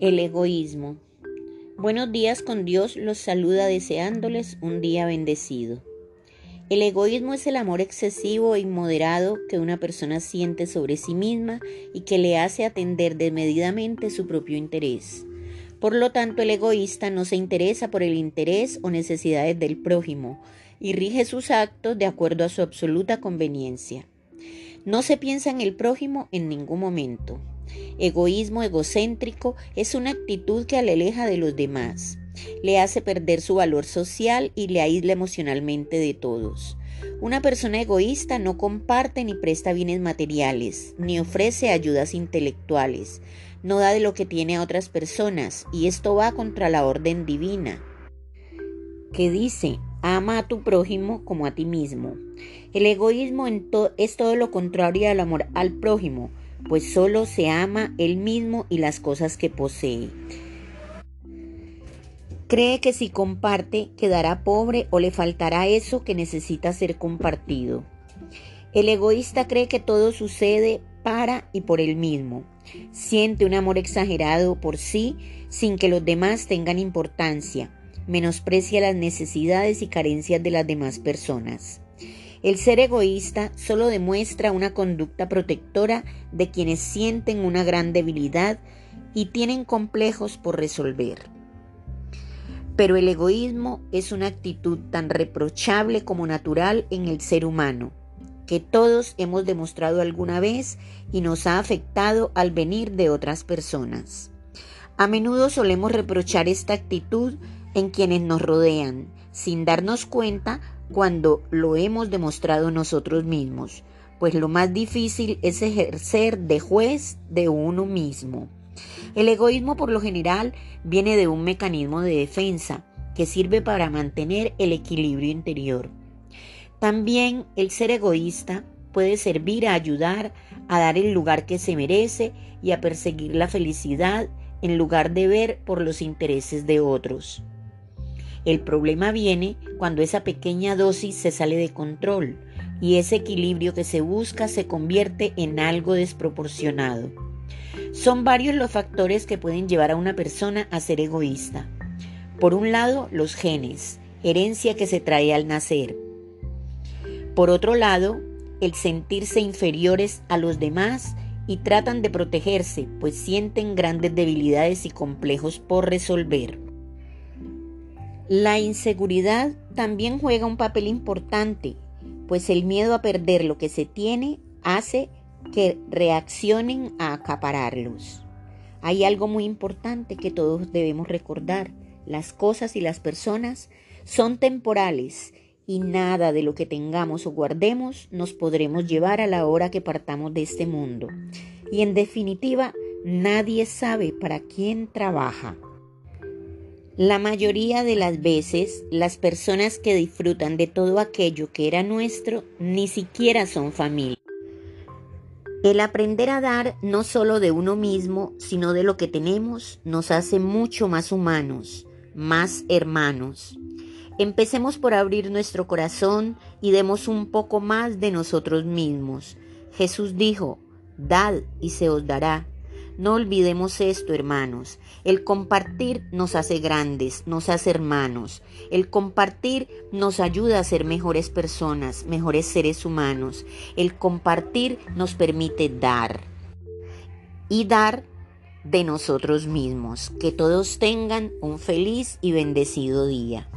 El egoísmo. Buenos días con Dios los saluda deseándoles un día bendecido. El egoísmo es el amor excesivo e inmoderado que una persona siente sobre sí misma y que le hace atender desmedidamente su propio interés. Por lo tanto, el egoísta no se interesa por el interés o necesidades del prójimo y rige sus actos de acuerdo a su absoluta conveniencia. No se piensa en el prójimo en ningún momento. Egoísmo egocéntrico es una actitud que le aleja de los demás, le hace perder su valor social y le aísla emocionalmente de todos. Una persona egoísta no comparte ni presta bienes materiales, ni ofrece ayudas intelectuales, no da de lo que tiene a otras personas, y esto va contra la orden divina, que dice, ama a tu prójimo como a ti mismo. El egoísmo es todo lo contrario al amor al prójimo, pues solo se ama él mismo y las cosas que posee. Cree que si comparte quedará pobre o le faltará eso que necesita ser compartido. El egoísta cree que todo sucede para y por él mismo. Siente un amor exagerado por sí sin que los demás tengan importancia. Menosprecia las necesidades y carencias de las demás personas. El ser egoísta solo demuestra una conducta protectora de quienes sienten una gran debilidad y tienen complejos por resolver. Pero el egoísmo es una actitud tan reprochable como natural en el ser humano, que todos hemos demostrado alguna vez y nos ha afectado al venir de otras personas. A menudo solemos reprochar esta actitud en quienes nos rodean, sin darnos cuenta cuando lo hemos demostrado nosotros mismos, pues lo más difícil es ejercer de juez de uno mismo. El egoísmo por lo general viene de un mecanismo de defensa que sirve para mantener el equilibrio interior. También el ser egoísta puede servir a ayudar a dar el lugar que se merece y a perseguir la felicidad en lugar de ver por los intereses de otros. El problema viene cuando esa pequeña dosis se sale de control y ese equilibrio que se busca se convierte en algo desproporcionado. Son varios los factores que pueden llevar a una persona a ser egoísta. Por un lado, los genes, herencia que se trae al nacer. Por otro lado, el sentirse inferiores a los demás y tratan de protegerse, pues sienten grandes debilidades y complejos por resolver. La inseguridad también juega un papel importante, pues el miedo a perder lo que se tiene hace que reaccionen a acapararlos. Hay algo muy importante que todos debemos recordar. Las cosas y las personas son temporales y nada de lo que tengamos o guardemos nos podremos llevar a la hora que partamos de este mundo. Y en definitiva, nadie sabe para quién trabaja. La mayoría de las veces las personas que disfrutan de todo aquello que era nuestro ni siquiera son familia. El aprender a dar no solo de uno mismo, sino de lo que tenemos, nos hace mucho más humanos, más hermanos. Empecemos por abrir nuestro corazón y demos un poco más de nosotros mismos. Jesús dijo, Dad y se os dará. No olvidemos esto, hermanos. El compartir nos hace grandes, nos hace hermanos. El compartir nos ayuda a ser mejores personas, mejores seres humanos. El compartir nos permite dar. Y dar de nosotros mismos. Que todos tengan un feliz y bendecido día.